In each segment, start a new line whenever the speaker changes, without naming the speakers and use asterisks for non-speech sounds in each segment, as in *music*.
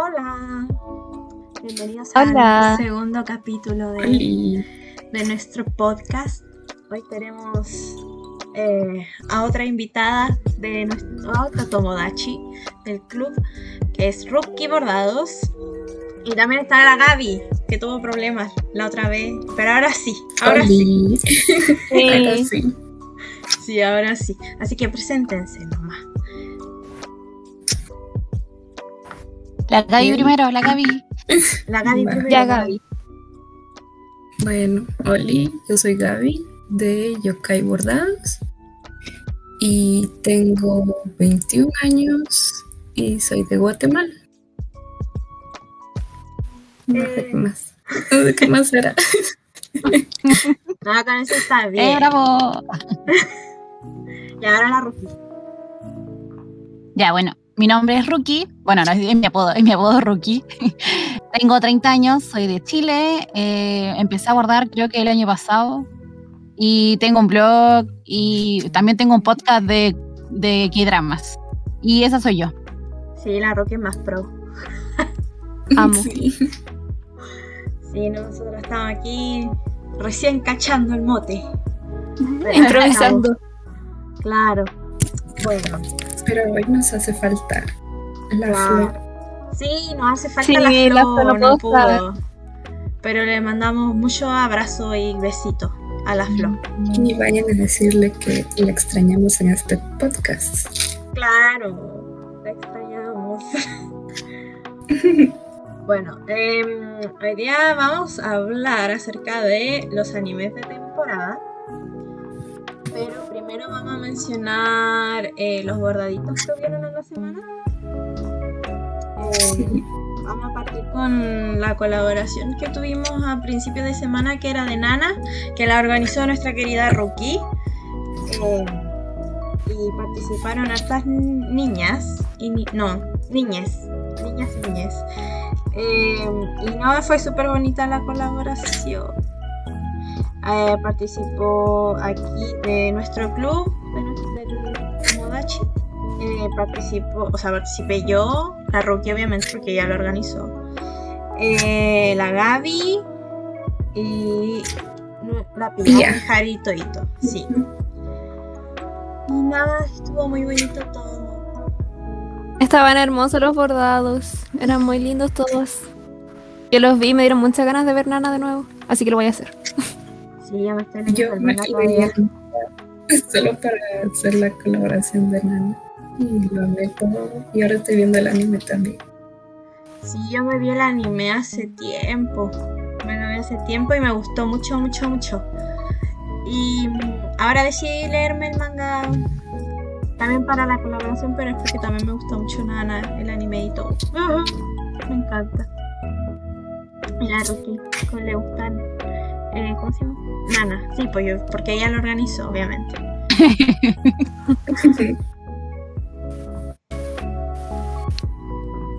Hola. Bienvenidos
Hola.
al segundo capítulo de, de nuestro podcast. Hoy tenemos eh, a otra invitada de nuestro a otra Tomodachi del club, que es Rookie Bordados. Y también está la Gaby, que tuvo problemas la otra vez. Pero ahora sí, ahora sí. *laughs*
Sí.
Ahora sí.
Sí, ahora sí. Así que preséntense nomás.
La Gaby primero, la Gaby. *laughs*
La Gaby
Vale.
primero.
Ya, Gaby.
Bueno, Oli, yo soy Gaby de Yokai Bordados y tengo 21 años y soy de Guatemala. No sé qué más. No sé qué más será. *laughs*
No, con eso está
¡Eh,
bien.
bravo! *laughs*
y ahora la Rookie.
Ya, bueno, mi nombre es Rookie. Bueno, no, es mi apodo, es mi apodo Rookie. *laughs* Tengo 30 años, soy de Chile. eh, empecé a bordar creo que el año pasado. Y tengo un blog y también tengo un podcast de, de K-dramas. Y esa soy yo.
Sí, la Rookie es más pro. *laughs*
Amo.
Sí.
Sí, nosotros estamos aquí recién cachando el mote.
Improvisando.
Claro. Bueno,
Pero hoy nos hace falta la flor.
sí, nos hace falta
Sí,
la flor,
la flor no
no
pudo estar.
pudo. Pero le mandamos mucho abrazo y besito a la flor.
Y vayan a decirle que la extrañamos en este podcast.
Claro, la extrañamos. *laughs* bueno, em, hoy día vamos a hablar acerca de los animes de temporada. Primero vamos a mencionar eh, los bordaditos que hubieron en la semana. Eh. Vamos a partir con la colaboración que tuvimos a principio de semana, que era de Nana, que la organizó nuestra querida Rookie. Eh, y participaron hartas niñas, y no, niñas, niñas niñas. Y no, fue súper bonita la colaboración. Eh, participó aquí de nuestro club, nuestro, del Tomodachi. Eh, participó, o sea, participé yo, la Rookie obviamente porque ella lo organizó. Eh, la Gaby y la Pia, sí. Y nada, estuvo muy bonito todo.
Estaban hermosos los bordados. Eran muy lindos todos. Yo los vi y me dieron muchas ganas de ver Nana de nuevo. Así que lo voy a hacer. *laughs*
Sí, ya me estoy leyendo
Yo me
todavía. *laughs*
solo para hacer la colaboración de Nana. Y lo todo. Y ahora estoy viendo el anime también.
Sí, yo me vi el anime hace tiempo. Me lo vi hace tiempo y me gustó mucho, mucho, mucho. Y mm, ahora decidí leerme el manga también para la colaboración, pero es porque también me gusta mucho Nana, el anime y todo. *laughs* Me encanta. La Ruki, ¿cómo le gustan? Eh, ¿Cómo se llama? Nana, sí, pues yo, porque ella lo organizó, obviamente.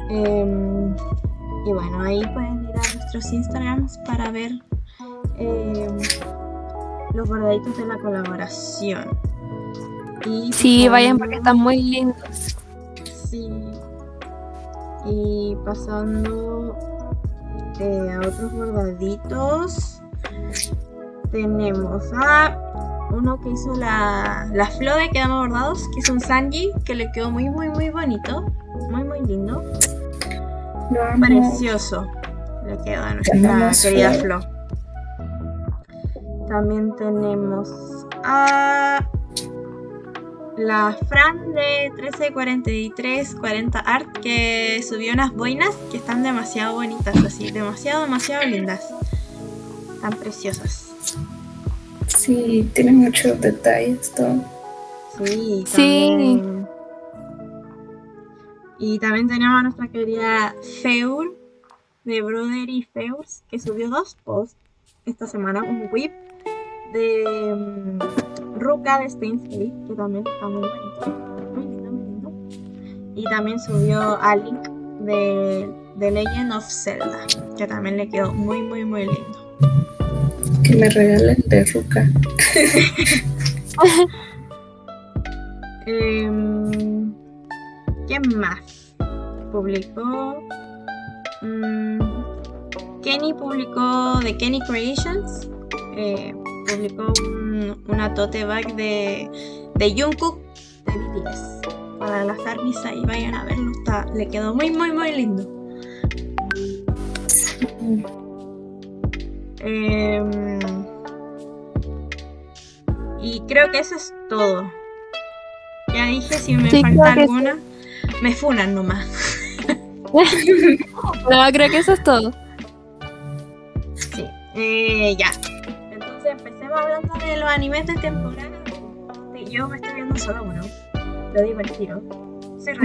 Em, y bueno, ahí pueden ir a nuestros Instagrams para ver em, los bordaditos de la colaboración. Y
Sí, vayan porque
pasando-
están muy lindos.
Sí. Y pasando eh, a otros bordaditos, tenemos a uno que hizo la, la flor de Quedamos Bordados, que es un Sanji, que le quedó muy, muy, muy bonito. Muy, muy lindo. Precioso. Le quedó a nuestra querida. Flo. También tenemos a la Fran de 134340 Art que subió unas boinas que están demasiado bonitas, así, demasiado, demasiado lindas. Tan preciosas.
Sí, tiene muchos detalles todo.
Sí,
Sí.
también. Y también tenemos a nuestra querida Feur de Brother y Feurs que subió dos posts esta semana, un whip de mm, Ruka de Stainsgate, que también está muy bonito, muy lindo, muy lindo. Y también subió a Link de The Legend of Zelda, que también le quedó muy, muy, muy lindo.
Que me regalen de Ruka.
Em, ¿Quién más? Publicó Mm, Kenny publicó de Kenny Creations. eh, publicó un- una tote bag de, de Jungkook de BTS. Para las armies ahí vayan a verlo. Está, le quedó muy, muy, muy lindo. Em, y creo que eso es todo. Ya dije, si me
Sí,
falta alguna, me funan nomás. *laughs*
No, creo que eso es todo.
Sí, eh, ya. Entonces empecemos hablando de los animes de temporada. Sí, Yo me estoy viendo solo uno. Lo digo al tiro.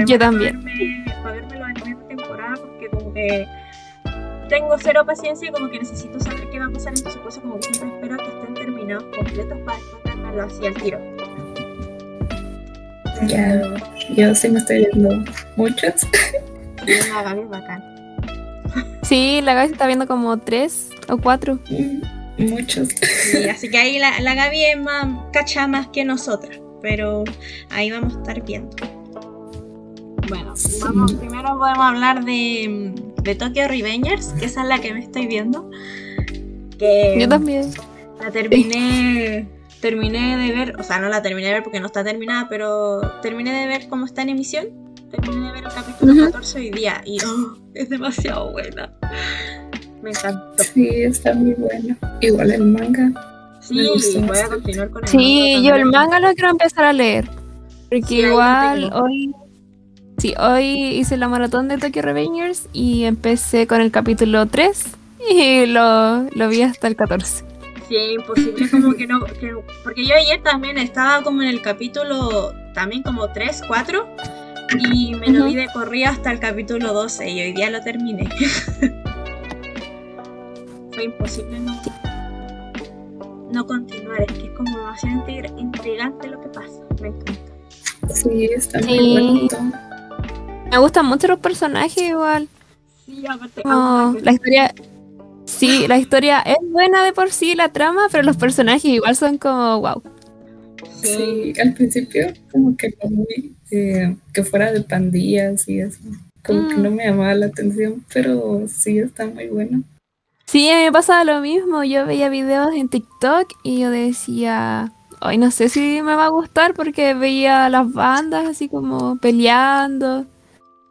Yo también.
Para verme, para verme los animes de temporada porque como que tengo cero paciencia y como que necesito saber qué va a pasar. Entonces por eso como que siempre espero a que estén terminados completos para después así al tiro.
Ya, yo sí me estoy viendo muchos.
Y una Gaby es bacán.
Sí, la Gaby está viendo como tres o cuatro.
Mm, Muchos.
Sí, así que ahí la, la Gaby es más cacha más que nosotras, pero ahí vamos a estar viendo. Bueno,
Sí.
vamos, primero podemos hablar de, de Tokyo Revengers, que esa es la que me estoy viendo. Que
Yo también.
la terminé, terminé de ver, o sea, no la terminé de ver porque no está terminada, pero terminé de ver cómo está en emisión. Terminé de ver el capítulo
Ujú.
14 hoy día y oh, es demasiado buena. Me encantó.
Sí, está muy bueno. Igual el manga.
Sí, voy a continuar con el
Sí,
manga
yo el manga lo quiero empezar a leer. Porque
Sí,
igual hoy. Sí, hoy hice la maratón de Tokyo Revengers y empecé con el capítulo 3 *laughs* y lo, lo vi hasta el 14.
Sí, imposible como que no, que- porque yo ayer también estaba como en el capítulo también como 3, 4 y me lo vi de corrido hasta el capítulo 12 y hoy día lo terminé. *laughs* Fue imposible no, no continuar, es que es como demasiado intrig- intrigante lo que pasa, me encanta.
Sí, está
Sí.
muy bueno todo.
Me gustan mucho los personajes igual.
Sí, aparte, aunque-
la historia. Sí, la historia es buena de por sí, la trama, pero los personajes igual son como wow.
sí,
al principio como que no muy, eh, que fuera de pandillas y eso. Como que
Mm.
no me llamaba la atención, pero sí está muy bueno.
Sí, a mí me pasaba lo mismo. Yo veía videos en TikTok y yo decía, ay, no sé si me va a gustar porque veía las bandas así como peleando.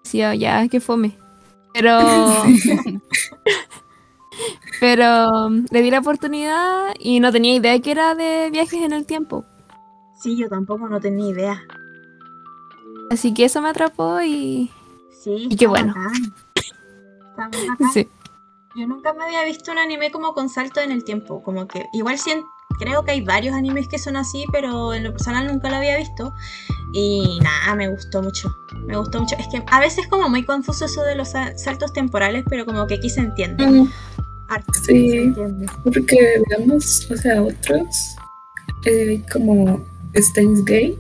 Decía, ya, que fome. Pero, *laughs* *laughs* pero um, le di la oportunidad y no tenía idea que era de viajes en el tiempo.
sí, yo tampoco no tenía idea.
Así que eso me atrapó y
Sí,
Y qué bueno.
muy *laughs* bacán.
sí.
Yo nunca me había visto un anime como con salto en el tiempo, como que igual sien- creo que hay varios animes que son así, pero en lo personal nunca lo había visto y nada, me gustó mucho, me gustó mucho. Es que a veces es como muy confuso eso de los sa- saltos temporales, pero como que aquí se entiende.
Mm, Sí.
se entiende.
Porque, digamos, o sea, otros, eh, como Steins Gate,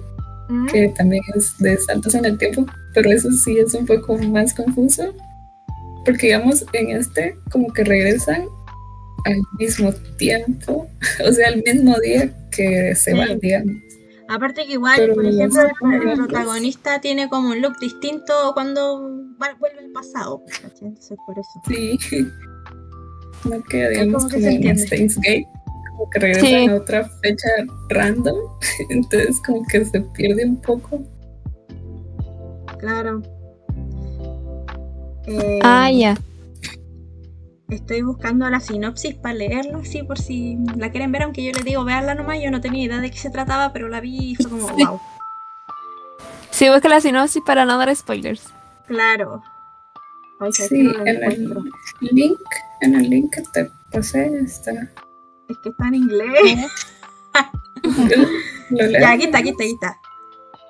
Mm,
que también es de saltos en el tiempo, pero eso sí es un poco más confuso, porque digamos, en este como que regresan al mismo tiempo, *laughs* o sea, al mismo día que se
Sí.
van, digamos.
Aparte que igual,
Pero
por ejemplo, el, protagonista tiene como un look distinto cuando va- vuelve al pasado, ¿cachai? Entonces por eso.
Sí. *laughs* No queda, digamos,
como que
como
se
en
entiende.
Steins Gate, como que regresan
Sí.
a otra fecha random, *laughs* entonces como que se pierde un poco.
Claro. Eh,
Ah, ya.
Estoy buscando la sinopsis para leerla, así por si la quieren ver, aunque yo les digo, veanla nomás, yo no tenía idea de qué se trataba, pero la vi y fue como,
Sí.
wow,
Sí, busca la sinopsis para no dar spoilers.
claro. Ay, ¿sabes
Sí,
no
en el link, en el link que te pasé está.
Es que está en inglés. *laughs* Ya, aquí está, aquí está, aquí está.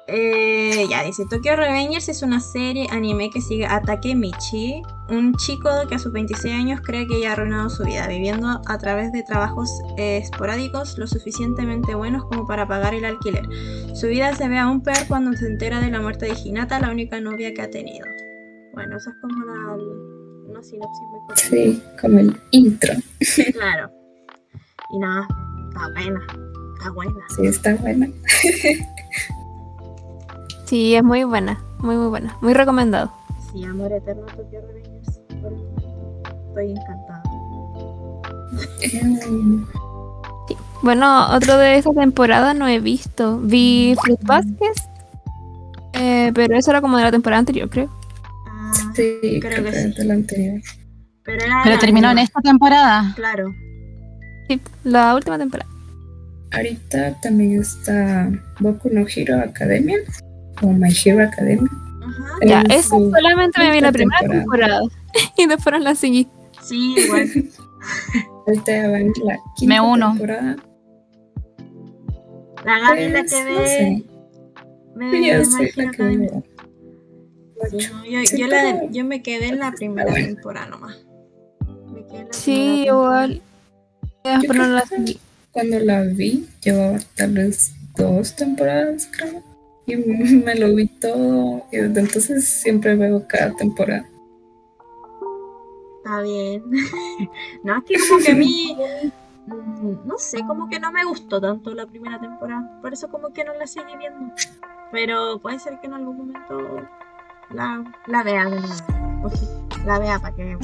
Eh, ya dice, Tokyo Revengers es una serie anime que sigue a Takemichi, un chico que a sus 26 años cree que ya ha arruinado su vida, viviendo a través de trabajos eh, esporádicos lo suficientemente buenos como para pagar el alquiler. Su vida se ve aún peor cuando se entera de la muerte de Hinata, la única novia que ha tenido. Bueno, esa es como la, una sinopsis muy corta.
Sí, como el intro.
Claro. Y nada, está buena, está buena.
Sí, está bueno. *laughs*
Sí, es muy buena, muy muy buena, muy recomendado.
Sí, amor eterno Revengers. por el momento. Estoy encantada.
Em,
Bueno, otro de esta temporada no he visto. Vi Fruit Basket, eh, pero eso era como de la temporada anterior, creo.
Ah,
sí,
creo
creo
que
que
sí.
es de la anterior.
Pero, era
Pero
la
terminó en esta temporada.
Claro.
Sí, la última temporada.
Ahorita también está Boku no Hero Academia o My Hero Academia.
Ajá.
Ya, esa solamente me vi la primera temporada. *laughs* y después no la seguí.
Sí, igual.
En la quinta
Me uno.
temporada.
La Gaby es la
Pues,
que
no
ve.
sé.
ve
Sí, yo soy la que veo.
Sí, no, yo, yo, la, yo me quedé en la primera temporada nomás. Me quedé en la
Sí,
temporada.
igual. No la.
Cuando la vi, llevaba tal vez dos temporadas, creo. Y *laughs* me lo vi todo. Y desde entonces siempre veo cada temporada.
Está bien. *laughs* no, es que como que a mí. mm, No sé, como que no me gustó tanto la primera temporada. Por eso, como que no la seguí viendo. Pero puede ser que en algún momento la, la vea de nuevo. O sí, la vea para que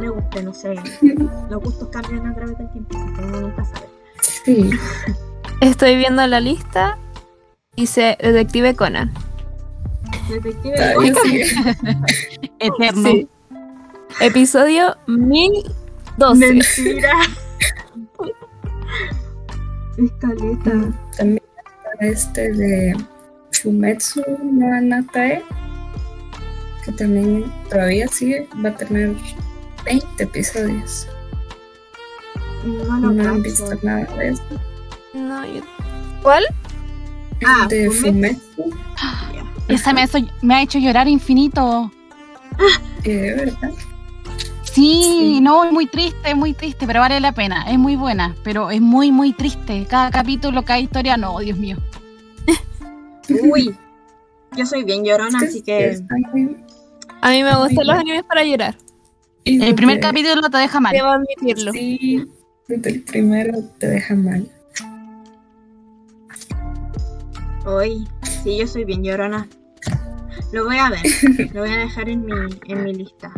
me guste, no sé. *laughs* Los gustos cambian a través del tiempo, así que uno nunca sabe.
Sí,
Estoy viendo la lista. Dice Detective Conan.
Detective Conan. *laughs*
Eterno.
Sí. Episodio 1012.
Mentira. Escaleta.
También está este de Fumetsu no Anatae, que también todavía sigue, va a tener 20 episodios.
No lo
No han visto nada de eso.
No, yo- ¿Cuál?
Ah,
de
Fumetsu.
Fumetsu,
Esa me, ha hecho llorar infinito.
eh, ¿verdad?
Sí,
Sí.
no, es muy triste, es muy triste, pero vale la pena. Es muy buena, pero es muy, muy triste. Cada capítulo, cada historia, no, Dios mío. *laughs*
Uy. Yo soy bien llorona, así que.
A mí me gustan los animes para llorar.
El primer capítulo te deja mal.
Debo admitirlo.
Sí, el primero te deja mal.
Uy, sí, yo soy bien llorona. Lo voy a ver, *laughs* lo voy a dejar en mi, en mi lista.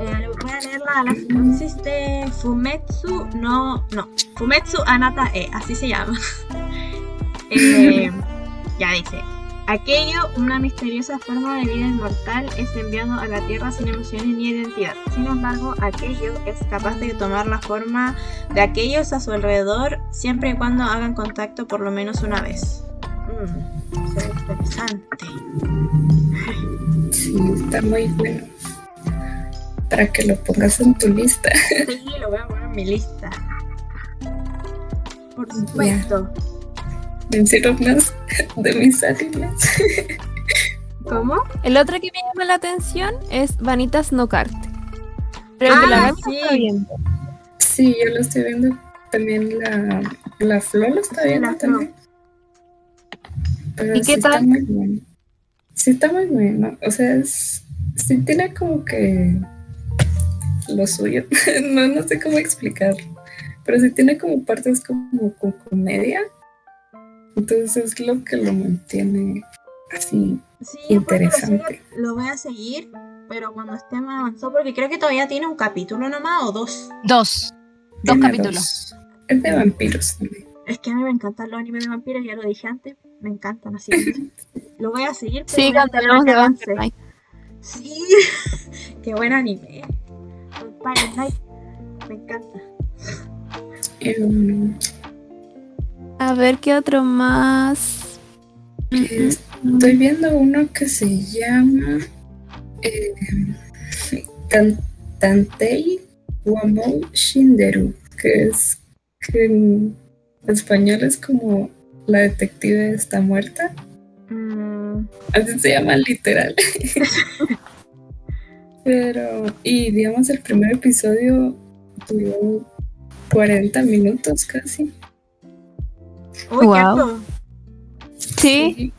Eh, voy a leer la, la sinopsis de Fumetsu, no, no, Fumetsu Anata E, así se llama. *laughs* Eh, ya dice, aquello, una misteriosa forma de vida inmortal, es enviado a la Tierra sin emociones ni identidad. Sin embargo, aquello es capaz de tomar la forma de aquellos a su alrededor siempre y cuando hagan contacto por lo menos una vez. Mm, interesante.
Sí, está muy bueno. Para que lo pongas en tu lista.
Sí, lo voy a poner en mi lista. Por supuesto.
Menciono más de mis animes.
¿Cómo?
El otro que me llama la atención es Vanitas No Carte. Pero que la
Ah,
no
sí.
está viendo.
Sí, yo lo estoy viendo. También la, la Flo lo está viendo
La
también. Pero
¿Y qué
sí está
tal?
muy bueno. Sí está muy bueno. O sea, es, sí tiene como que lo suyo. *laughs* no, no sé cómo explicarlo. Pero sí tiene como partes como con comedia. Entonces es lo que lo mantiene así
Sí, lo
interesante.
lo voy a seguir, pero cuando esté más avanzado, porque creo que todavía tiene un capítulo nomás o dos.
Dos. Dos
Tiene
capítulos.
dos. Es de vampiros también.
Es que a mí me encantan los animes de vampiros, ya lo dije antes, me encantan así. *laughs* lo voy a seguir. pero
Sí, cantaremos de
avance. Sí, *laughs* qué buen anime. Vampire Night, me encanta.
Em,
A ver qué otro más.
Estoy viendo uno que se llama eh, Tan- Tantei Wamou Shinderu, que es que en español es como la detective está muerta.
Mm,
Así se llama literal. *laughs* Pero, y digamos, el primer episodio duró 40 minutos casi.
Uy,
Wow. Sí,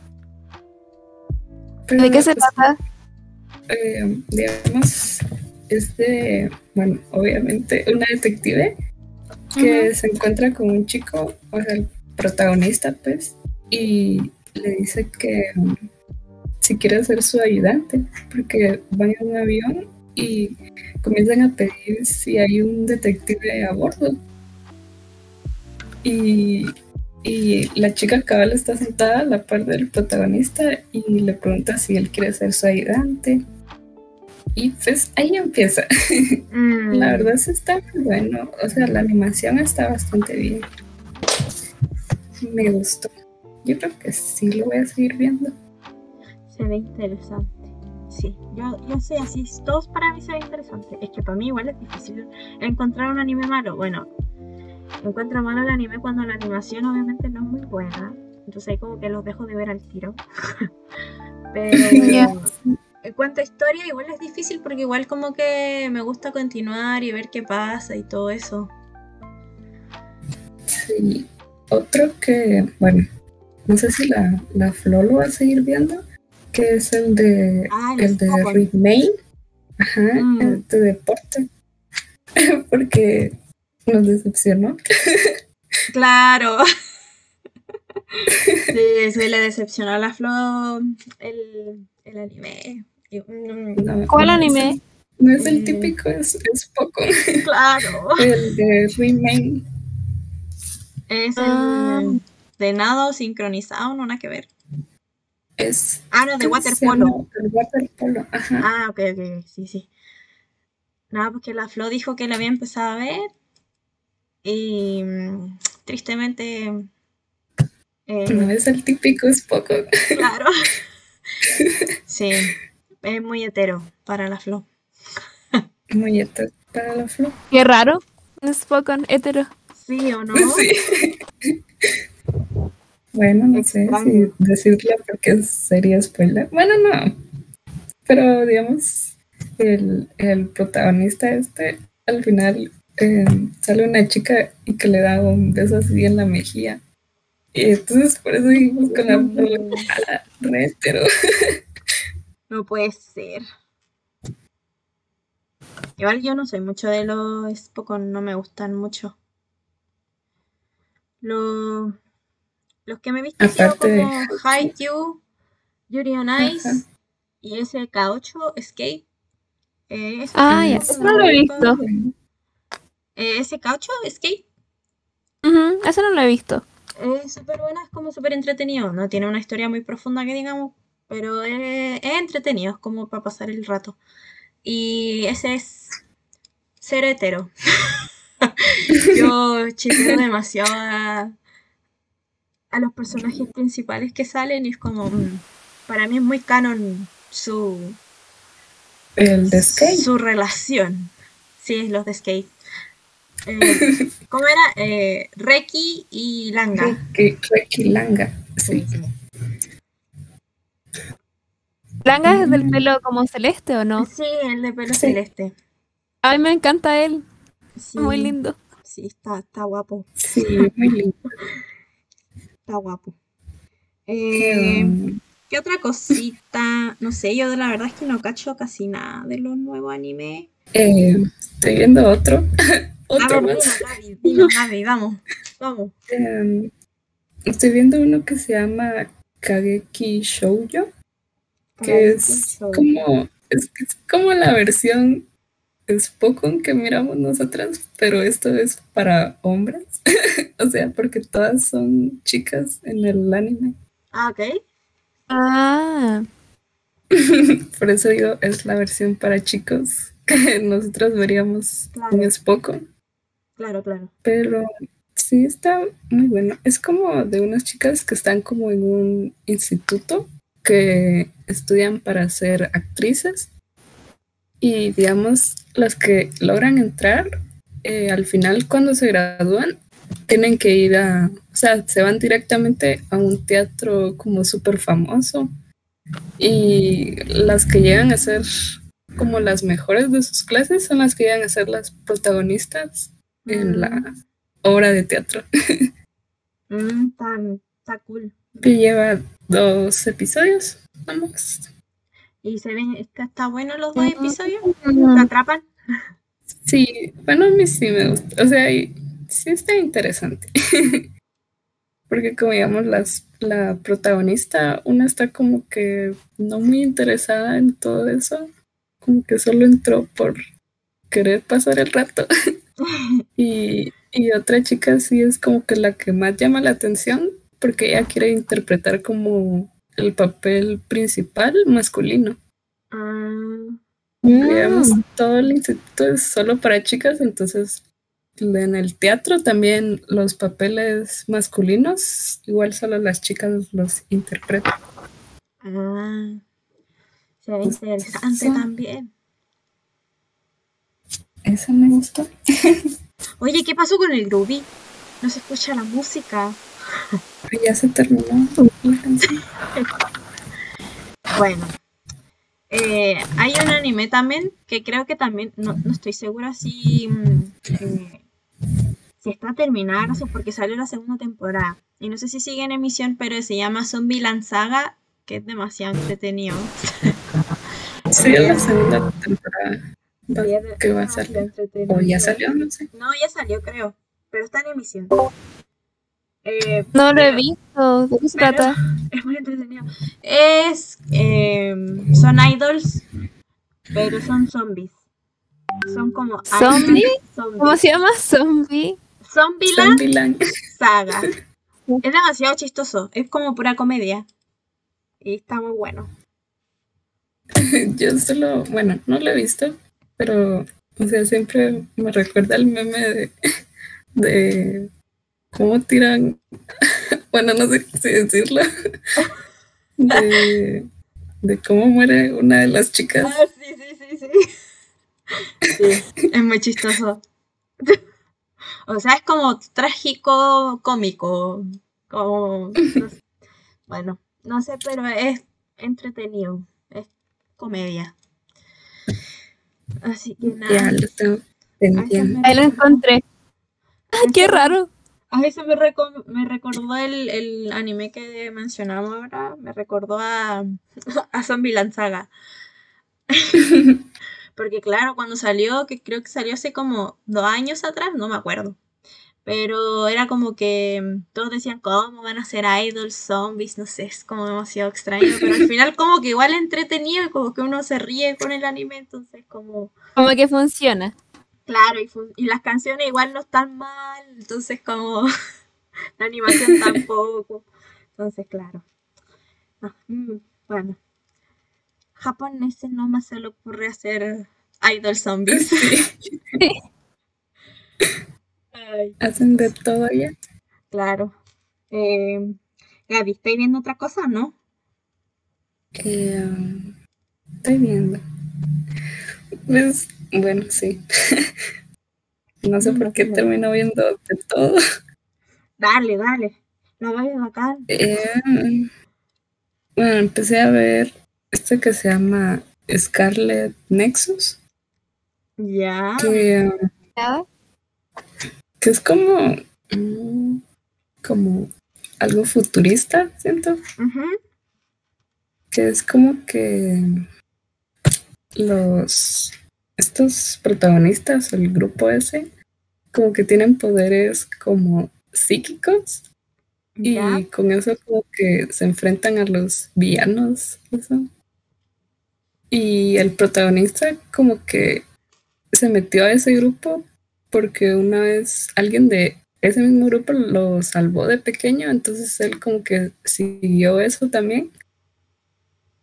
Pero,
¿de qué se
pues,
trata?
eh, digamos, es de, bueno, obviamente una detective que se encuentra con un chico, o sea, el protagonista, pues, y le dice que um, si quiere ser su ayudante, porque van en un avión y comienzan a pedir si hay un detective a bordo. Y, y la chica cabal está sentada a la par del protagonista y le pregunta si él quiere ser su ayudante. Y pues ahí empieza. *laughs*
Mm,
La verdad sí está muy bueno. O sea, la animación está bastante bien. Me gustó. Yo creo que sí lo voy a seguir viendo.
Se ve interesante. Sí, yo, yo sé, así todos para mí se ve interesante. Es que para mí igual es difícil encontrar un anime malo. Bueno, encuentro malo el anime cuando la animación obviamente no es muy buena. Entonces ahí como que los dejo de ver al tiro. *laughs* Pero *laughs*
Ya.
en cuanto a historia igual es difícil porque igual como que me gusta continuar y ver qué pasa y todo eso.
Sí. Otro que, bueno, no sé si la, la Flo lo va a seguir viendo, que es el de
Ah, el
el de. Remain. Ajá,
Mm.
el de deporte. *laughs* Porque nos decepcionó.
Claro. *laughs* Sí, sí, le decepcionó a la Flo el, el anime. Mm,
No,
¿Cuál
no
anime?
No es el
Mm.
típico, es, es poco.
claro.
El de Remain.
Es el
Ah.
de nado sincronizado, no nada que ver.
Es.
Ah, no, de
¿cómo se
waterpolo.
El waterpolo, ajá.
Ah, ok, ok, sí, sí. Nada, porque la Flo dijo que la había empezado a ver y mm, tristemente, eh,
No es el típico, es poco.
claro. *laughs* Sí, es muy hetero para la Flo.
Muy hetero para la flor.
Qué raro. Un Spokon hetero.
¿Sí o no?
Sí. Bueno, no sé si decirlo porque sería spoiler. Bueno, no. Pero digamos, el, el protagonista este, al final eh, sale una chica y que le da un beso así en la mejilla. Y entonces por eso dijimos con la flor, a la re hetero.
No puede ser. Igual yo no soy mucho de los Pokémon, no me gustan mucho. Los, los que me he visto han sido
Aparte de
como Haikyuu, Yuri on Ice
Ajá.
y SK8, Escape. Eh, ese
Ah, no lo he visto.
Eh, SK8, Escape.
Ujú, Eso no lo he visto.
Es súper buena, es como súper entretenido. No tiene una historia muy profunda que digamos, pero es, es entretenido, es como para pasar el rato. Y ese es ser hetero. *laughs* Yo chipeo demasiado a, a los personajes principales que salen y es como, mm, para mí es muy canon su,
El de Skate.
su relación. Sí, los de Skate. Eh, ¿Cómo era? Eh, Reki y Langa.
Reki Reki Langa. Sí.
¿Langa es del pelo como celeste o no?
Sí, el de pelo
Sí.
celeste.
A mí me encanta él.
Sí,
Muy lindo.
Sí, está, está guapo.
Sí, muy lindo.
Está guapo. Eh,
Um,
¿Qué otra cosita? No sé, yo la verdad es que no cacho casi nada de los nuevos animes.
eh, estoy viendo otro. Otro más.
Gaby, Gaby, vamos, vamos.
Em, estoy viendo uno que se llama Kageki Shoujo, que es como, es, es como la versión Spokon que miramos nosotras, pero esto es para hombres. *laughs* o sea, porque todas son chicas en el anime.
Ah, ok.
Ah, *laughs*
Por eso digo, es la versión para chicos que *laughs* nosotros veríamos
Claro.
en Spokon.
Claro, claro.
Pero sí está muy bueno. Es como de unas chicas que están como en un instituto que estudian para ser actrices. Y digamos, las que logran entrar, eh, al final cuando se gradúan, tienen que ir a, o sea, se van directamente a un teatro como súper famoso. Y las que llegan a ser como las mejores de sus clases son las que llegan a ser las protagonistas en la obra de teatro *laughs*
Mm, está, está cool.
que lleva dos episodios vamos
Y se ven, está, está bueno los dos
Mm.
episodios. ¿Te atrapan?
sí bueno a mí sí me gusta o sea y- sí está interesante *laughs* Porque como digamos, las, la protagonista, una está como que no muy interesada en todo eso, como que solo entró por querer pasar el rato. *laughs* *laughs* y, y otra chica sí es como que la que más llama la atención, porque ella quiere interpretar como el papel principal masculino.
Ah,
Digamos, todo el instituto es solo para chicas, entonces en el teatro también los papeles masculinos, igual solo las chicas los interpretan.
ah.
Pues,
interesante también.
Eso me gustó. *laughs*
Oye, ¿qué pasó con el groovy? No se escucha la música.
Ya se terminó. *laughs*
Bueno, eh, hay un anime también que creo que también, no, no estoy segura si, mm, eh, si está sé, porque salió la segunda temporada. Y no sé si sigue en emisión, pero se llama Zombie Saga, que es demasiado entretenido.
Sí, la segunda temporada. Va-
es
que va a salir. O ya salió, no sé.
No, ya salió, creo, pero está en emisión. Eh,
No lo he visto. ¿De qué se trata? *laughs*
Es muy entretenido. Es. eh, son idols, pero son zombies. Son como.
¿Zombie?
Zombies.
¿Cómo se llama? Zombie.
Zombieland
Zombieland.
Saga. *laughs* Es demasiado chistoso. Es como pura comedia. Y está muy bueno.
Yo solo, bueno, no lo he visto, pero, o sea, siempre me recuerda el meme de, *laughs* de cómo tiran, *laughs* bueno, no sé si decirlo, *laughs* de, de cómo muere una de las chicas.
Ah, sí, sí, sí, es muy chistoso. O sea, es como trágico cómico. Como. Bueno, no sé, pero es entretenido. Es comedia. Así que nada.
Ya lo tengo.
Ahí lo encontré. ¡Ah, qué raro!
A eso me, reco- me recordó el, el anime que mencionamos ahora, me recordó a, a Zombieland Saga. *laughs* Porque claro, cuando salió, que creo que salió hace como dos años atrás, no me acuerdo. Pero era como que mm, todos decían, ¿cómo van a ser idols, zombies? No sé, es como demasiado extraño. Pero al final como que igual entretenido y como que uno se ríe con el anime, entonces como...
Como que funciona.
Claro, y, fun- y las canciones igual no están mal, entonces como *laughs* la animación tampoco. Entonces, claro. Ah, mm, bueno. Japoneses no más se le ocurre hacer idol zombies. *laughs* Ay,
Hacen de todo ya.
claro. Eh, Gaby, ¿estáis viendo otra cosa, no?
Eh, um, estoy viendo. Pues, bueno, sí. *laughs* No sé por qué termino viendo de todo.
Dale, dale. La Gaby bacán.
Eh, bueno, empecé a ver este que se llama Scarlet Nexus,
Ya.
que, um,
¿Ya?
Que es como, mm, como algo futurista, siento. Que es como que los estos protagonistas, el grupo ese, como que tienen poderes como psíquicos y con eso como que se enfrentan a los villanos, eso. Y el protagonista como que se metió a ese grupo porque una vez alguien de ese mismo grupo lo salvó de pequeño, entonces él como que siguió eso también.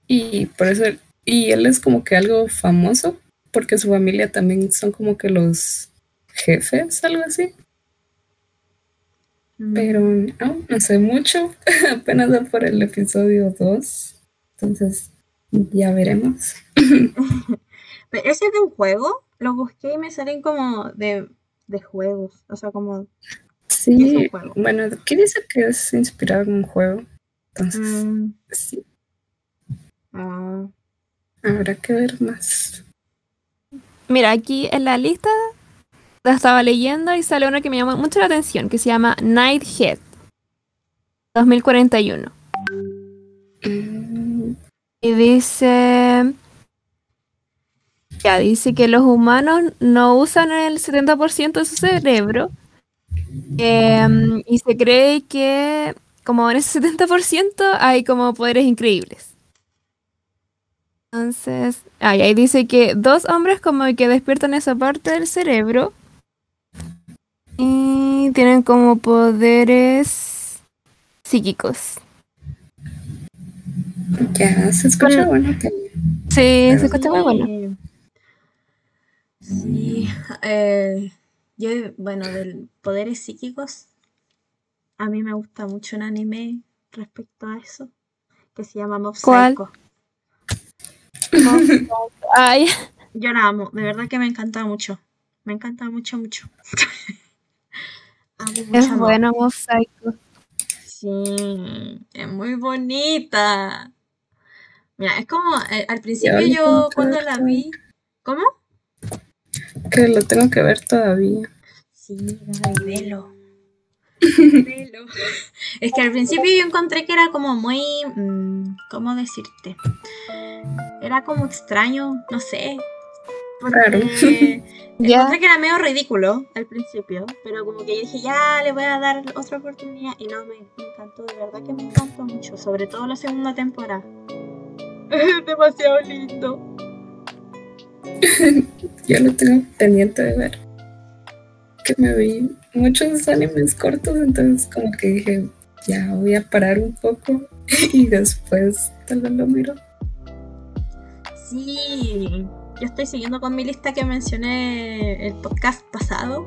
Y por eso, él- y él es como que algo famoso, porque su familia también son como que los jefes, algo así.
Mm.
Pero no, no sé mucho, *laughs* apenas va por el episodio 2, entonces ya veremos.
Pero *laughs* ese es de un juego. Lo busqué y me salen como de, de juegos. O sea, como. Es un
Sí,
juego.
bueno, aquí dice que es inspirado en un juego, entonces
mm,
sí,
ah,
habrá que ver más.
Mira, aquí en la lista la estaba leyendo y sale una que me llama mucho la atención, que se llama Nighthead 2041.
Mm,
Y dice... Ya, dice que los humanos no usan el 70% de su cerebro Em, y se cree que como en ese 70% hay como poderes increíbles. Entonces, ah, ahí dice que dos hombres como que despiertan esa parte del cerebro y tienen como poderes psíquicos.
Ya, se escucha bueno también.
Sí, se escucha muy bueno.
Sí. Eh, yo, bueno, de poderes psíquicos, a mí me gusta mucho un anime respecto a eso, que se llama Mob
¿Cuál?
Psycho. *laughs*
Ay,
Yo la amo, de verdad que me encanta mucho. Me encanta mucho, mucho. *laughs*
Es bueno Mob Psycho.
Sí, es muy bonita. Mira, es como eh, al principio yo
que
cuando la vi, ¿cómo?
Que lo tengo que ver todavía.
Sí, Gaby, velo. Velo. Es que al principio yo encontré que era como muy, mm, ¿cómo decirte? Era como extraño, no sé.
Claro. *laughs*
Ya.
encontré que era medio ridículo al principio, pero como que yo dije, ya le voy a dar otra oportunidad y no, me, me encantó, de verdad que me encantó mucho, sobre todo la segunda temporada. *laughs* Es demasiado lindo. *laughs*
Yo lo tengo pendiente de ver. Que me vi muchos animes cortos, entonces como que dije, ya voy a parar un poco *laughs* y después tal vez lo miro.
Sí, yo estoy siguiendo con mi lista que mencioné el podcast pasado.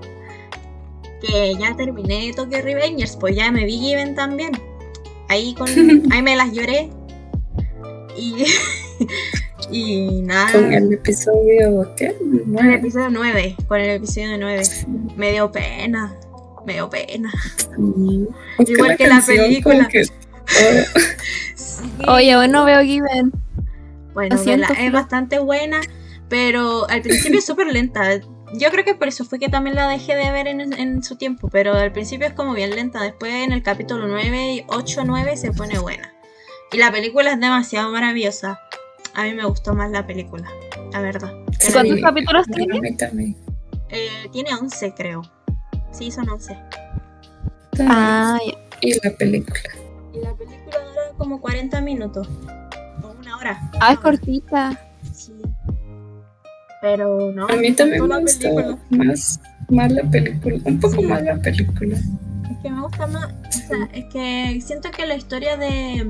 Que ya terminé Tokyo Revengers, pues ya me vi Given también. Ahí con. *laughs* ahí me las lloré. Y. y nada.
Con el episodio, ¿qué?
Con el
Nueve.
episodio 9. Con el episodio 9. Me dio pena. Me dio pena.
Sí.
Igual que la película.
que todo-
Sí. *laughs*
Oye, bueno, veo Given.
Bueno,
siento,
es bastante buena, pero al principio es *laughs* súper lenta. Yo creo que por eso fue que también la dejé de ver en, en su tiempo, pero al principio es como bien lenta. Después en el capítulo 9, 8, 9 se pone buena. Y la película es demasiado maravillosa. A mí me gustó más la película, la verdad.
¿Cuántos capítulos
A
tiene?
mí también.
Eh, tiene 11, creo. Sí, son 11.
Ah.
Y la película.
Y la película dura como 40 minutos. O una hora.
Ah, es cortita.
Sí. Pero no.
A mí también me
película.
más, más la película, un poco
Sí.
más la película.
Es que me gusta más. O sea, es que siento que la historia de.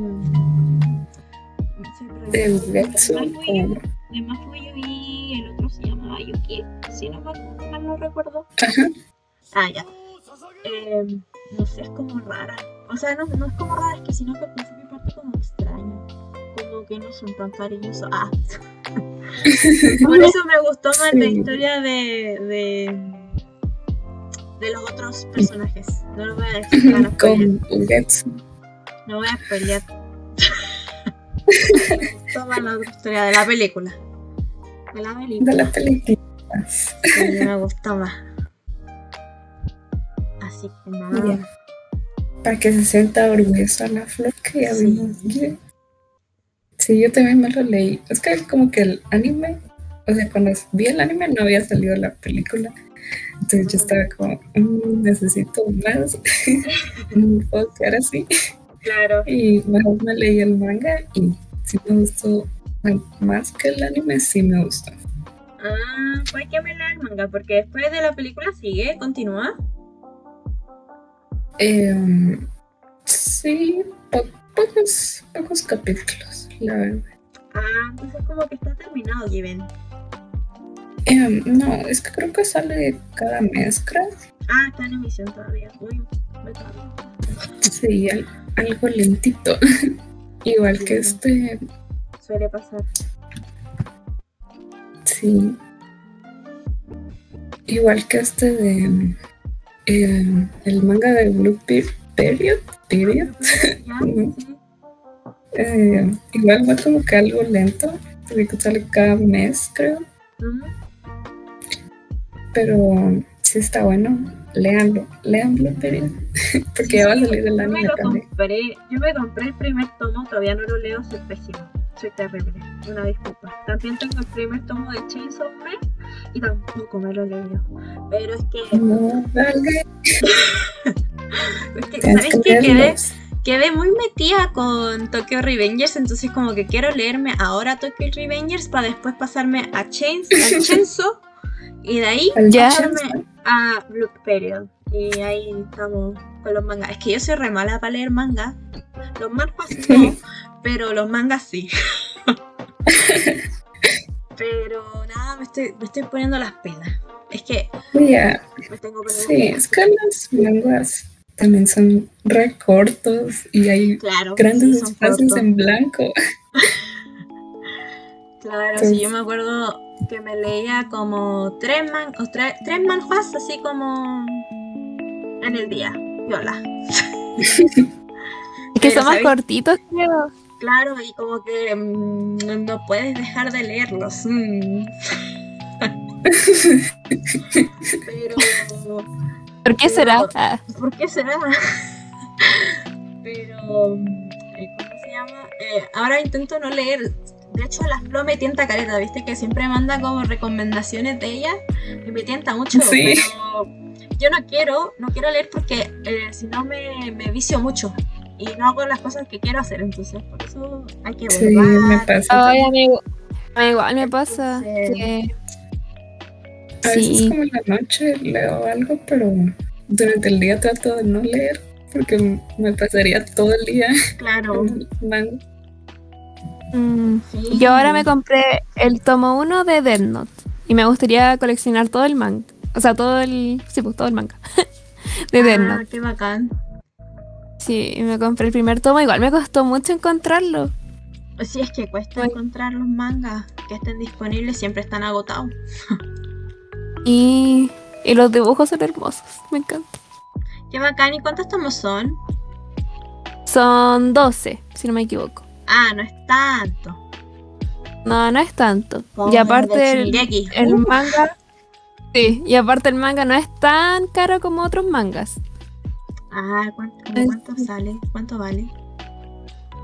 Mm, siempre
De
recuerdo,
Ugetsu,
Mafuyu,
como-
de Mafuyu y el otro se llamaba Yuki. Si no mal, no recuerdo.
Ajá.
Ah, ya. Eh, no sé, es como rara. O sea, no, no es como rara, es que sino que al principio parte como extraño. Como que no son tan cariñosos. Ah. *laughs* Por eso me gustó más la
Sí.
historia de, de. de los otros personajes. No lo voy a decir.
Con Ugetsu.
No voy a pelear. *laughs* Toma la historia de la película. De la película.
de la película.
Sí, me gustó más. Así que nada.
Para que se sienta orgullosa la flor que ya
Sí.
vimos. Yo- Sí, yo también me lo leí. Es que como que el anime, o sea, cuando vi el anime no había salido la película. Entonces yo estaba como, "Mm, necesito más. *laughs* no puedo quedar así.
Claro.
Y mejor me leí el manga y sí me gustó más que el anime, sí me gustó.
Ah, pues hay que verla el manga, porque después de la película sigue, continúa.
Eh, sí, po- pocos, pocos capítulos, la verdad.
Ah, entonces como que está terminado, Given.
Eh, no, es que creo que sale cada mes, creo.
Ah, está en emisión todavía. Uy, me.
Sí, al- algo lentito. *laughs* Igual que este,
Suele pasar.
sí. Igual que este de eh, el manga de Blue Pe- Period, Period.
¿Ya? *laughs*
Ujú.
Sí.
Eh, igual va como que algo lento, porque sale cada mes, creo. Pero sí está bueno. Léanlo, lean Blue Period. *laughs* porque ya va a salir el
Yo me
anime
lo
también.
compré, yo me compré el primer tomo, todavía no lo leo, soy pésimo, soy terrible, una disculpa. También tengo el primer tomo de Chainsaw Man y tampoco me lo leyó. Pero es que,
No, *laughs*
es que ¿sabes
que
qué? Quedé, quedé muy metida con Tokyo Revengers, entonces como que quiero leerme ahora Tokyo Revengers para después pasarme a Chains, *laughs* Chainsaw y de ahí
Ya.
pasarme a Blue Period. Y ahí estamos con los mangas. Es que yo soy re mala para leer manga. Los mangas no, pero los mangas sí. *laughs* pero nada, me estoy, me estoy poniendo las penas. Es que
Ya,
me tengo
sí, es que los manguas también son re cortos y hay
Claro,
grandes
sí,
espacios
cortos.
en blanco. *laughs*
Claro, sí, yo me acuerdo que me leía como tres, man, o tre- tres manjuas así como en el día. Viola. *laughs*
Es que son más cortitos, creo.
Claro, y como que mm, no puedes dejar de leerlos. mm. *laughs* Pero,
¿Por qué
Pero-
será? Ah,
¿por qué será? *laughs* Pero, eh, ¿cómo se llama? Eh, ahora intento no leer. De hecho, la Flo me tienta caleta, ¿viste? Que siempre manda como recomendaciones de ella y me tienta mucho.
Sí.
Pero yo no quiero, no quiero leer porque eh, si no me, me vicio mucho y no hago las cosas que quiero hacer. Entonces, por eso hay que
Sí, me
volver.
pasa.
Ay, amigo. Igual me pasa.
Entonces-
que-
A veces
Sí.
como en la noche leo algo, pero durante el día trato de no leer porque me pasaría todo el día
Claro.
Mm.
Sí.
Yo ahora me compré el tomo 1 de Death Note y me gustaría coleccionar todo el manga. O sea, todo el. Sí, pues todo el manga. *laughs* de Death
Ah,
Note.
qué bacán.
Sí, y me compré el primer tomo. Igual me costó mucho encontrarlo.
Sí, es que cuesta
Ay.
encontrar los mangas que estén disponibles, siempre están agotados.
Y, y los dibujos son hermosos. Me encanta.
Qué bacán. ¿Y cuántos tomos son?
Son 12, si no me equivoco.
Ah, no es tanto.
No, no es tanto.
Como
y aparte el, el
Uh,
manga. Sí, y aparte el manga no es tan caro como otros mangas.
Ah, ¿cuánto, cuánto sale? ¿Cuánto vale?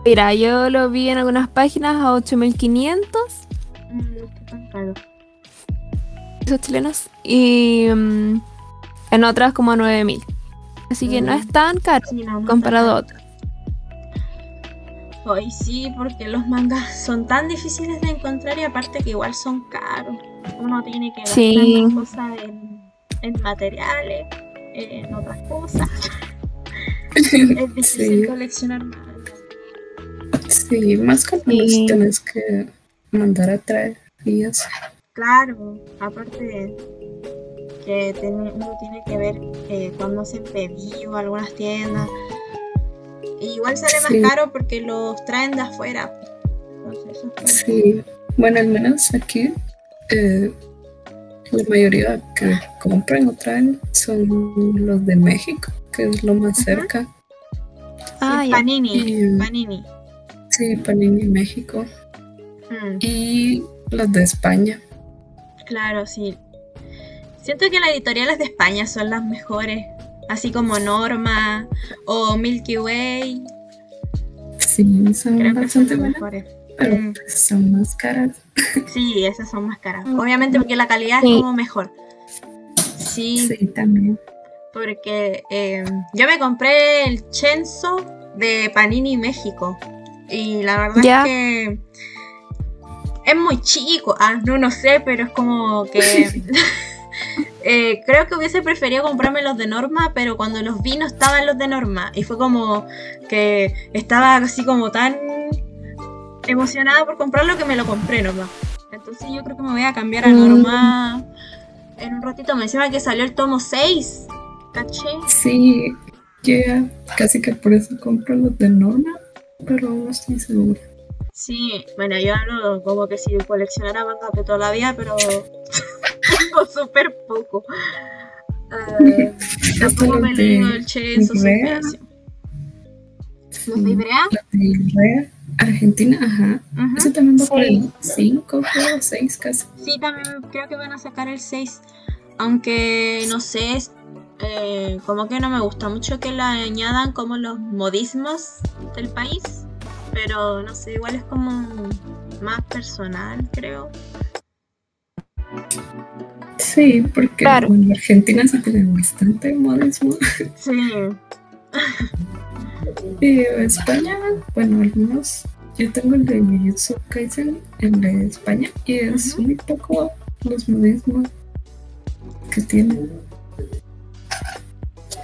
Mira, yo lo vi en algunas páginas a 8500
Mm, no está tan caro.
pesos chilenos y mm, en otras como a 9000. Así que no
Mm.
es tan caro
Sí, no, no
comparado a otros.
Ay, sí, porque los mangas son tan difíciles de encontrar y aparte que igual son caros. Uno tiene que gastar
Sí.
más cosas en, en materiales, en otras cosas. *laughs* Es difícil
Sí.
coleccionar mangas.
Sí, más cuando los
Sí.
tienes que mandar a traer y eso.
Claro, aparte que tiene- uno tiene que ver eh, cuándo hacen pedido algunas tiendas. Y igual sale
Sí.
más caro porque los traen de afuera. Entonces, eso es
Sí, bueno, al menos aquí eh, la mayoría que compran o traen son los de México, que es lo más cerca.
Ah, ya.
Panini,
Y-
Panini.
Sí, Panini México.
Mm,
Y los de España.
claro, sí. Siento que las editoriales de España son las mejores. Así como Norma o Milky Way.
Sí, son
Creo que son
bastante buenas,
mejores.
pero
Mm.
pues son más caras.
Sí, esas son más caras. Obviamente porque la calidad
Sí.
es como mejor. Sí,
Sí, también.
porque eh, yo me compré el Chenzo de Panini México. Y la verdad es que es muy chico. Ah, no, no sé, pero es como que. *laughs* *laughs* eh, creo que hubiese preferido comprarme los de Norma, pero cuando los vi no estaban los de Norma. Y fue como que estaba así como tan emocionada por comprarlo que me lo compré nomás. Entonces yo creo que me voy a cambiar a
Mm.
Norma en un ratito. Me encima que salió el tomo 6. ¿Caché?
Sí, yo casi que por eso compro los de Norma, pero no estoy segura.
Sí, bueno, yo hablo como que si coleccionara mangas de toda la vida, pero súper poco. Eh, *laughs* tampoco
los
me he leído el Chainsaw
Ibrea.
Suspension. ¿Los de Ibrea?
Los de Ibrea, Argentina, ajá.
Ujú.
Eso también va por
Sí.
el 5, creo, 6 casi.
Sí, también creo que van a sacar el 6. Aunque no sé, es, eh, como que no me gusta mucho que le añadan como los modismos del país. Pero no sé, igual es como más personal, creo.
Sí, porque
Claro.
bueno, Argentina sí tiene bastante modismo. *laughs*
Sí.
Y España, bueno, algunos. Yo tengo el de Jujutsu Kaisen, el de España, y es muy poco los modismos que tienen.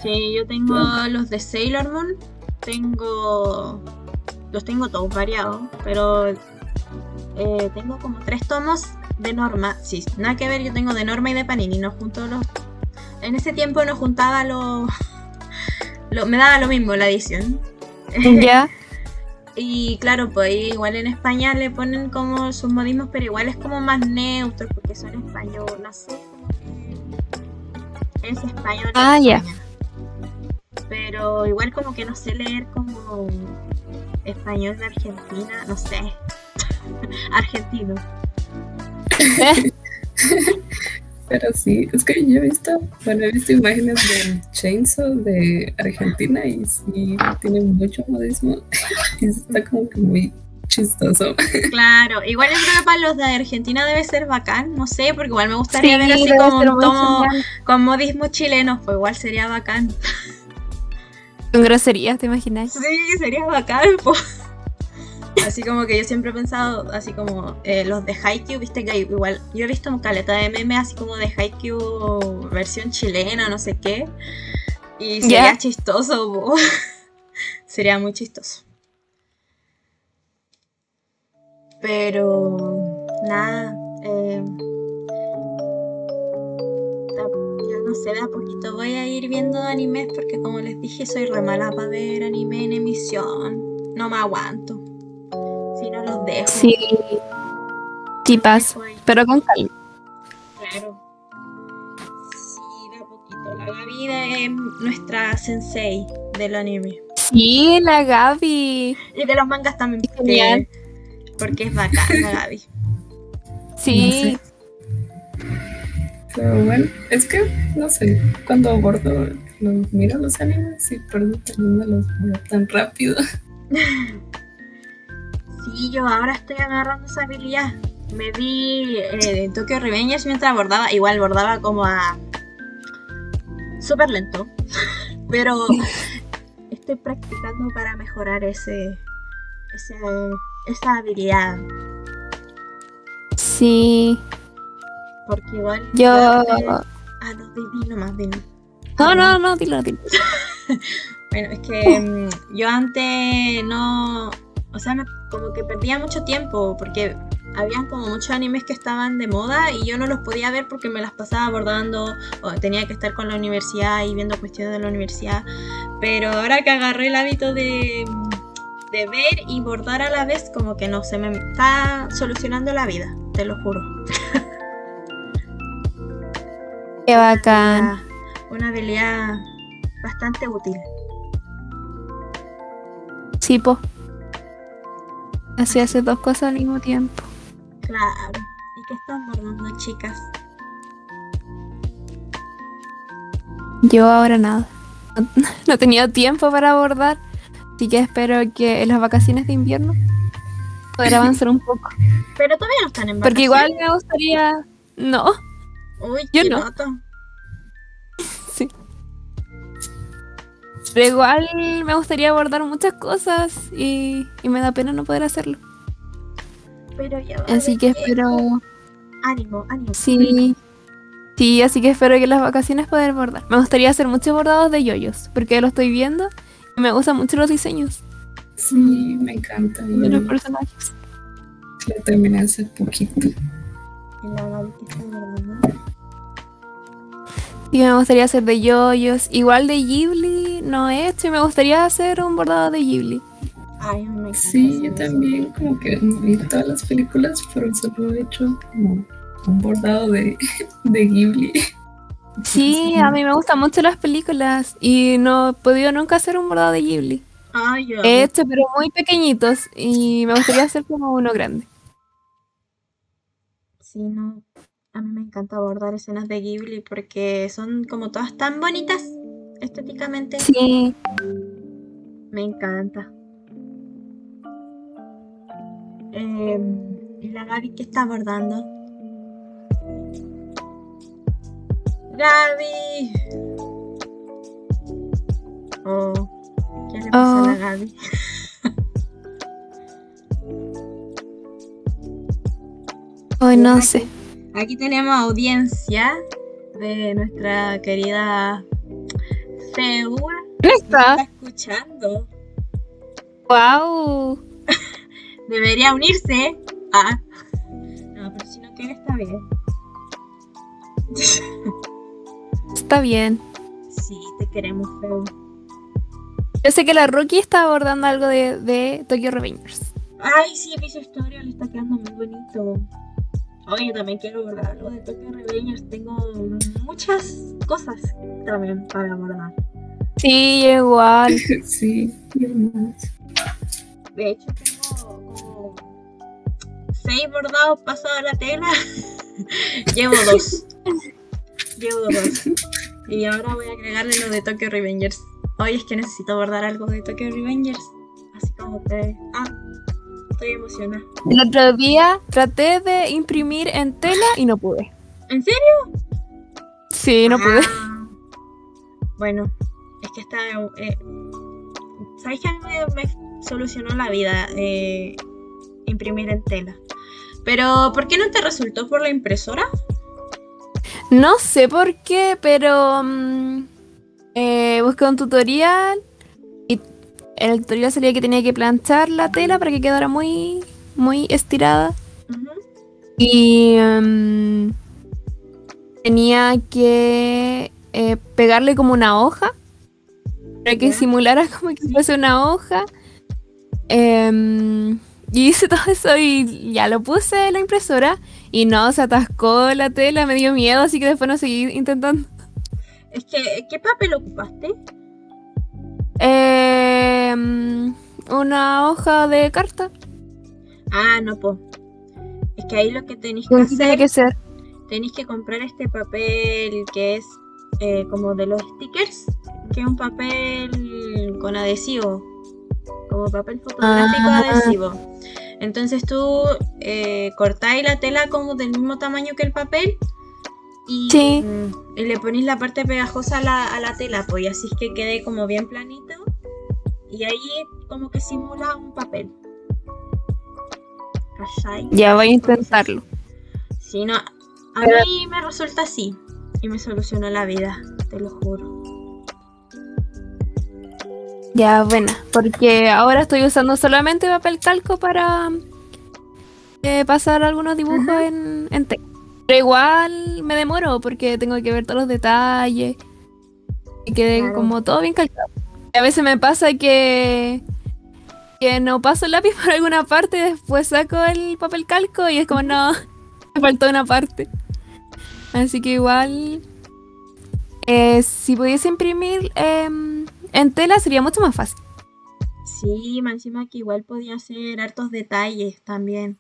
Sí, yo tengo los de Sailor Moon. Tengo. Los tengo todos variados, pero. eh, tengo como tres tomos de Norma. Sí, nada que ver, yo tengo de Norma y de Panini. No junto los. En ese tiempo no juntaba los. *laughs* lo- me daba lo mismo la edición. *laughs*
Ya.
Y claro, pues igual en España le ponen como sus modismos, pero igual es como más neutro porque son español, no sé. Es español.
Ah, ya.
Pero igual como que no sé leer como español de Argentina, no sé. *laughs* Argentino.
Pero sí, es que yo he visto, bueno, he visto imágenes del Chainsaw de Argentina y sí tiene mucho modismo. *laughs* Y está como que muy chistoso.
Claro, igual yo creo que para los de Argentina debe ser bacán, no sé, porque igual me gustaría ver así como
ser
un
muy
tomo
genial.
con modismo chileno, pues igual sería bacán.
Con groserías, ¿te imaginas?
Sí, sería bacán, po. Así como que yo siempre he pensado, así como eh, los de Haikyuu, viste que igual, yo he visto un caleta de memes así como de Haikyuu versión chilena, no sé qué. Y sería chistoso, *laughs* sería muy chistoso. Pero nada, eh, ya no sé, de a poquito voy a ir viendo animes porque como les dije soy re mala para ver anime en emisión. No me aguanto. No los dejo.
Sí.
Ahí,
Pero con calma.
Claro. Sí, de a poquito. La Gaby es nuestra sensei del anime.
Sí, la Gaby.
Y de los mangas también.
Genial.
Porque, porque es bacán la *laughs* Gaby.
Sí.
Pero bueno, es que, no sé, cuando abordo, los miro los animes y también no los veo tan rápido. *laughs*
Sí, yo ahora estoy agarrando esa habilidad. Me vi eh, Tokyo Revengers mientras bordaba. Igual bordaba como a. súper lento. *laughs* Pero estoy practicando para mejorar ese. ese esa habilidad.
Sí.
Porque igual.
Yo.
Ah, no, di, di nomás, di nomás.
No, no, no, dilo, dilo. *laughs*
Bueno, es que mm, yo antes no, o sea, me- como que perdía mucho tiempo porque habían como muchos animes que estaban de moda y yo no los podía ver porque me las pasaba abordando o tenía que estar con la universidad y viendo cuestiones de la universidad. Pero ahora que agarré el hábito de, de ver y bordar a la vez, como que no, se me está solucionando la vida, te lo juro. *laughs*
Qué bacán.
Una- Una habilidad bastante útil.
Sí, po. Así hace dos cosas al mismo tiempo.
Claro. ¿Y qué están bordando, chicas?
Yo ahora nada. *laughs* No, no he tenido tiempo para abordar. Así que espero que en las vacaciones de invierno poder *laughs* avanzar un poco.
Pero todavía no están en
Porque igual
vacaciones.
me gustaría. No,
Uy,
yo
qué
no.
noto.
Pero igual me gustaría abordar muchas cosas y, y me da pena no poder hacerlo.
Pero ya va.
Así que espero.
Ánimo, ánimo.
Sí. Sí, así que espero que en las vacaciones poder bordar. Me gustaría hacer muchos bordados de yoyos, porque lo estoy viendo y me gustan mucho los diseños
Sí, me encanta.
De los
lo
personajes.
terminé hace poquito.
Y
me gustaría hacer de yoyos. Igual de Ghibli no he hecho y me gustaría hacer un bordado de Ghibli.
Ay, me encanta.
Sí, yo también como que vi todas las películas, pero solo he hecho como un bordado de, *laughs* de Ghibli.
Sí, a mí me gustan mucho las películas y no he podido nunca hacer un bordado de Ghibli.
Ay, yo.
He hecho, pero muy pequeñitos y me gustaría hacer como uno grande.
Sí, no. A mí me encanta abordar escenas de Ghibli porque son como todas tan bonitas estéticamente.
Sí,
Me encanta. Em, ¿Y la Gaby que está abordando? Gaby. Oh, ¿qué le pasó a la
Oh.
Gaby? *laughs*
Hoy no sé.
Aquí tenemos audiencia de nuestra querida Feu.
¿Dónde
Está
está?
escuchando.
¡Wow! *laughs*
Debería unirse. Ah. No, pero si no quiere está bien.
Está bien.
Sí, te queremos, Feu.
Yo sé que la Rookie está abordando algo de, de Tokyo Revengers.
Ay, sí, vi su historia, le está quedando muy bonito. Oye, yo también quiero abordar algo de Tokyo Revengers. Tengo muchas cosas también para abordar.
Sí, igual. *laughs*
Sí.
De hecho, tengo como seis bordados pasados a la tela. *laughs* Llevo dos. Llevo dos. Y ahora voy a agregarle lo de Tokyo Revengers. Oye, es que necesito bordar algo de Tokyo Revengers. Así como que. Ah, estoy emocionada.
El otro día traté de imprimir en tela y no pude.
¿En serio?
Sí, no pude.
Ah, Bueno, es que está. Eh, ¿Sabes que a mí me, me solucionó la vida eh, imprimir en tela? Pero, ¿por qué no te resultó por la impresora?
No sé por qué, pero eh, busqué un tutorial el tutorial salía que tenía que planchar la tela para que quedara muy, muy estirada. Y mm, tenía que eh, pegarle como una hoja para que simulara *laughs* como que fuese una hoja. Em, y hice todo eso y ya lo puse en la impresora y no, se atascó la tela, me dio miedo, así que después no seguí intentando.
Es que, ¿qué papel ocupaste?
Em, una hoja de carta.
Ah, no, po. Es que ahí lo que tenéis que
¿Con qué tiene
hacer,
que ser?
tenéis que comprar este papel que es eh, como de los stickers, que es un papel con adhesivo, como papel fotográfico
Ah.
adhesivo. Entonces tú eh, cortáis la tela como del mismo tamaño que el papel y,
Sí.
mm, y le ponéis la parte pegajosa a la, a la tela, pues y así es que quede como bien planito y ahí como que simula un papel. ¿Cachai?
Ya voy a intentarlo.
Sí, no. A
Pero-
mí me resulta así. Y me solucionó la vida, te lo juro.
Ya, buena, porque ahora estoy usando solamente papel calco para eh, pasar algunos dibujos
Ajá.
en, en tela. Pero igual me demoro porque tengo que ver todos los detalles y quede
Claro.
como todo bien calcado. A veces me pasa que, que no paso el lápiz *laughs* por alguna parte y después saco el papel calco y es como, no, *laughs* me faltó una parte. Así que igual, eh, si pudiese imprimir em, en tela sería mucho más fácil.
Sí, más encima que igual podía hacer hartos detalles también.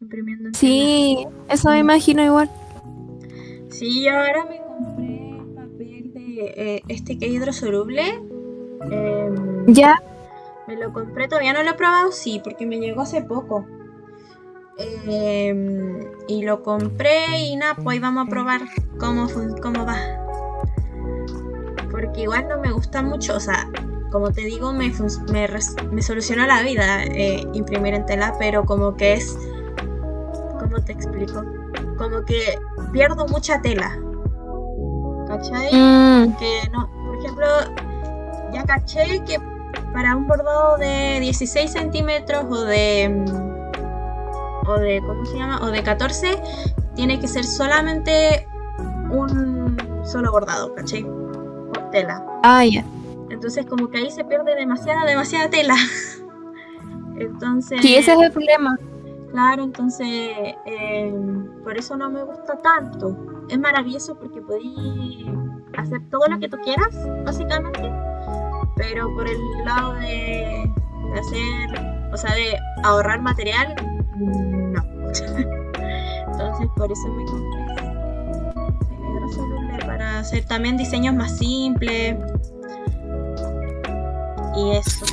Imprimiendo en
Sí, eso me imagino igual.
Sí, yo ahora me compré el papel de eh, este que es hidrosoluble. Em,
Ya,
Me lo compré, todavía no lo he probado, sí, porque me llegó hace poco. Em, y lo compré y nada, pues vamos a probar cómo, cómo va. Porque igual no me gusta mucho, o sea, como te digo, me, me, me soluciona la vida eh, imprimir en tela, pero como que es... ¿Cómo te explico? Como que pierdo mucha tela. ¿Cachai?
Mm,
que no, por ejemplo, ya caché que para un bordado de 16 centímetros o de mm, o de ¿cómo se llama? o de 14 tiene que ser solamente un solo bordado, ¿caché? Por tela.
ah, ya.
Entonces como que ahí se pierde demasiada, demasiada tela. *laughs* Entonces,
Sí, ese es el problema.
Claro, entonces eh, por eso no me gusta tanto. Es maravilloso porque podí hacer todo lo que tú quieras, básicamente. Pero por el lado de, de hacer, o sea, de ahorrar material, no. *laughs* entonces por eso me compré el hidrosoluble para hacer también diseños más simples. Y eso.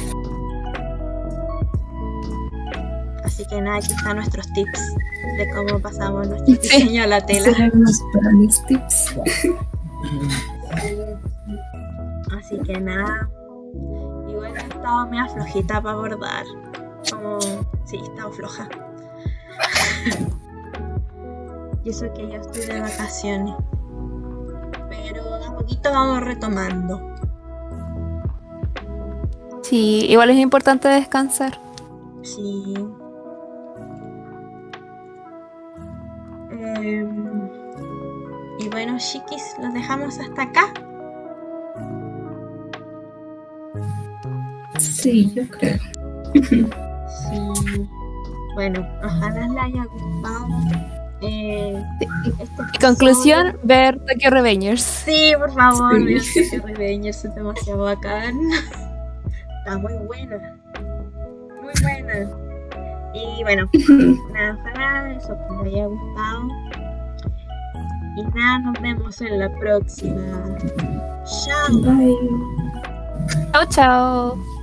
Así que nada, aquí están nuestros tips de cómo pasamos nuestro diseño a la tela.
Mis tips.
Así que nada. Media flojita para bordar. Como. Sí, he estado floja. *laughs* y eso que yo estoy de vacaciones. Pero de a poquito vamos retomando.
Sí, igual es importante descansar.
Sí. Em, y bueno, chiquis, los dejamos hasta acá.
Sí, yo creo.
Sí. Bueno, ojalá les haya gustado. eh, este
Conclusión, ver Tokyo Revengers.
Sí, por favor,
Sí.
vean Tokyo Revengers, es demasiado bacán. Está muy buena. Muy buena. Y bueno, *laughs* nada, ojalá eso que les haya gustado. Y nada, nos vemos en la próxima. Chao.
Bye.
Chao, chao.